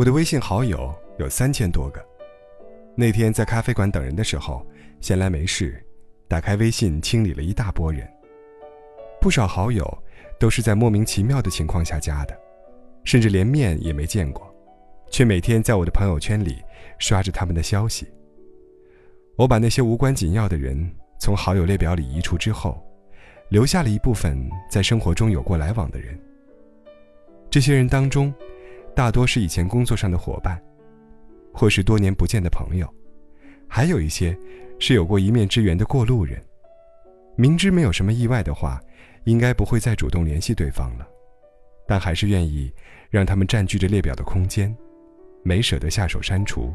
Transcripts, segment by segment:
我的微信好友有三千多个。那天在咖啡馆等人的时候，闲来没事，打开微信清理了一大波人。不少好友都是在莫名其妙的情况下加的，甚至连面也没见过，却每天在我的朋友圈里刷着他们的消息。我把那些无关紧要的人从好友列表里移除之后，留下了一部分在生活中有过来往的人。这些人当中，大多是以前工作上的伙伴，或是多年不见的朋友，还有一些是有过一面之缘的过路人。明知没有什么意外的话，应该不会再主动联系对方了，但还是愿意让他们占据着列表的空间，没舍得下手删除。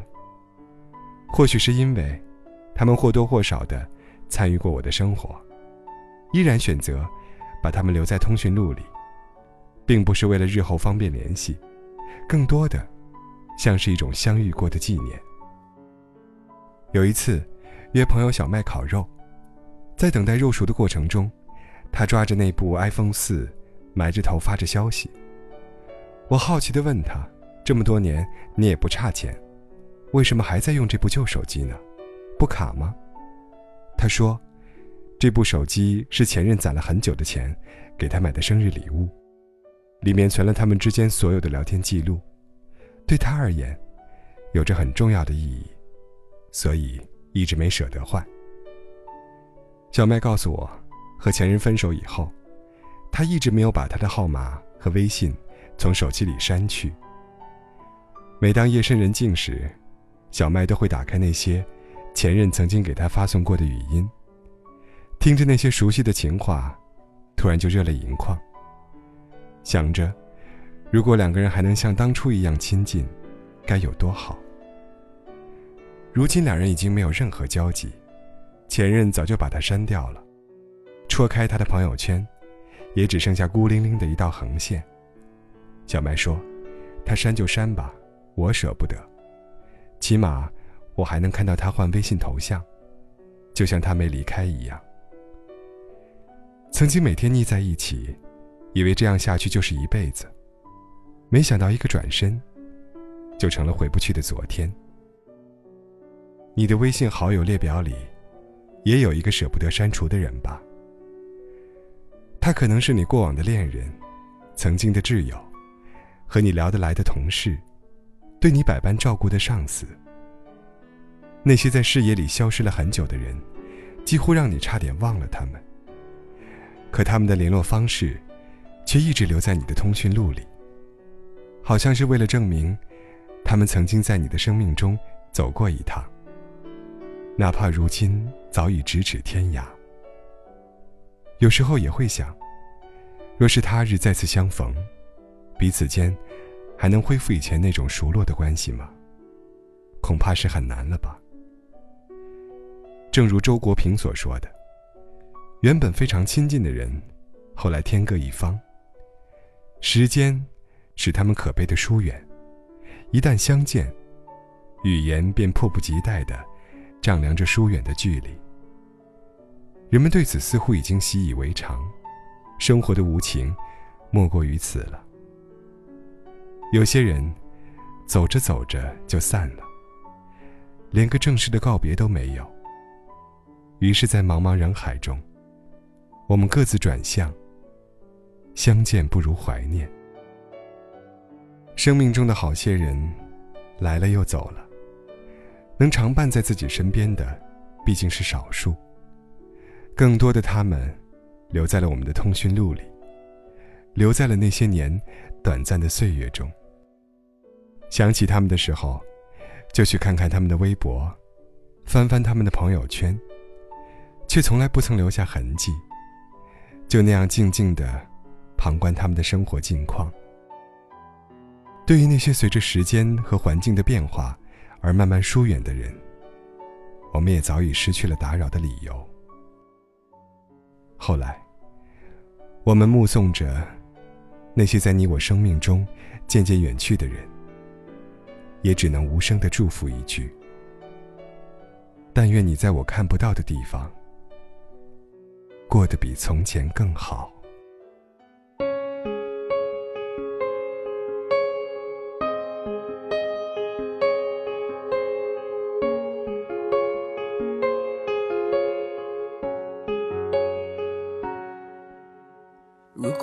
或许是因为，他们或多或少的参与过我的生活，依然选择把他们留在通讯录里。并不是为了日后方便联系，更多的像是一种相遇过的纪念。有一次，约朋友小麦烤肉，在等待肉熟的过程中，他抓着那部 iPhone 四，埋着头发着消息。我好奇地问他：“这么多年你也不差钱，为什么还在用这部旧手机呢？不卡吗？”他说：“这部手机是前任攒了很久的钱给他买的生日礼物。”里面存了他们之间所有的聊天记录，对他而言，有着很重要的意义，所以一直没舍得换。小麦告诉我，和前任分手以后，他一直没有把他的号码和微信从手机里删去。每当夜深人静时，小麦都会打开那些前任曾经给他发送过的语音，听着那些熟悉的情话，突然就热泪盈眶。想着，如果两个人还能像当初一样亲近，该有多好。如今两人已经没有任何交集，前任早就把他删掉了，戳开他的朋友圈，也只剩下孤零零的一道横线。小麦说：“他删就删吧，我舍不得，起码我还能看到他换微信头像，就像他没离开一样。”曾经每天腻在一起。以为这样下去就是一辈子，没想到一个转身，就成了回不去的昨天。你的微信好友列表里，也有一个舍不得删除的人吧？他可能是你过往的恋人，曾经的挚友，和你聊得来的同事，对你百般照顾的上司。那些在视野里消失了很久的人，几乎让你差点忘了他们。可他们的联络方式。却一直留在你的通讯录里，好像是为了证明，他们曾经在你的生命中走过一趟。哪怕如今早已咫尺天涯，有时候也会想，若是他日再次相逢，彼此间还能恢复以前那种熟络的关系吗？恐怕是很难了吧。正如周国平所说的，原本非常亲近的人，后来天各一方。时间，使他们可悲的疏远。一旦相见，语言便迫不及待地丈量着疏远的距离。人们对此似乎已经习以为常，生活的无情，莫过于此了。有些人，走着走着就散了，连个正式的告别都没有。于是，在茫茫人海中，我们各自转向。相见不如怀念。生命中的好些人，来了又走了。能常伴在自己身边的，毕竟是少数。更多的他们，留在了我们的通讯录里，留在了那些年短暂的岁月中。想起他们的时候，就去看看他们的微博，翻翻他们的朋友圈，却从来不曾留下痕迹。就那样静静的。旁观他们的生活近况。对于那些随着时间和环境的变化而慢慢疏远的人，我们也早已失去了打扰的理由。后来，我们目送着那些在你我生命中渐渐远去的人，也只能无声的祝福一句：但愿你在我看不到的地方，过得比从前更好。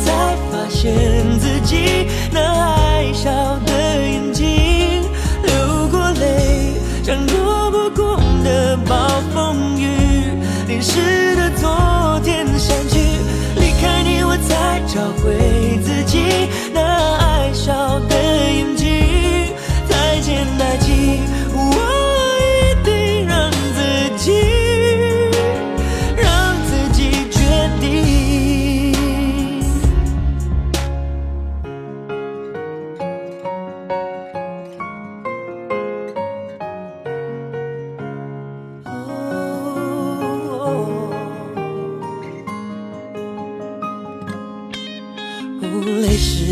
才发现自己那爱笑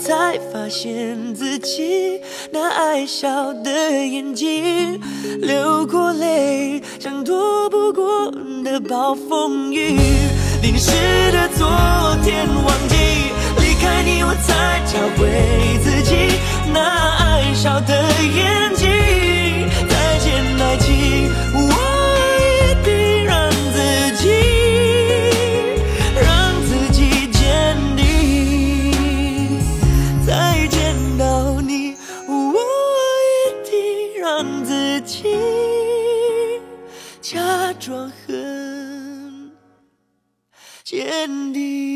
才发现自己那爱笑的眼睛流过泪像躲不过的暴风雨。淋湿的昨天忘记离开你我才找回坚定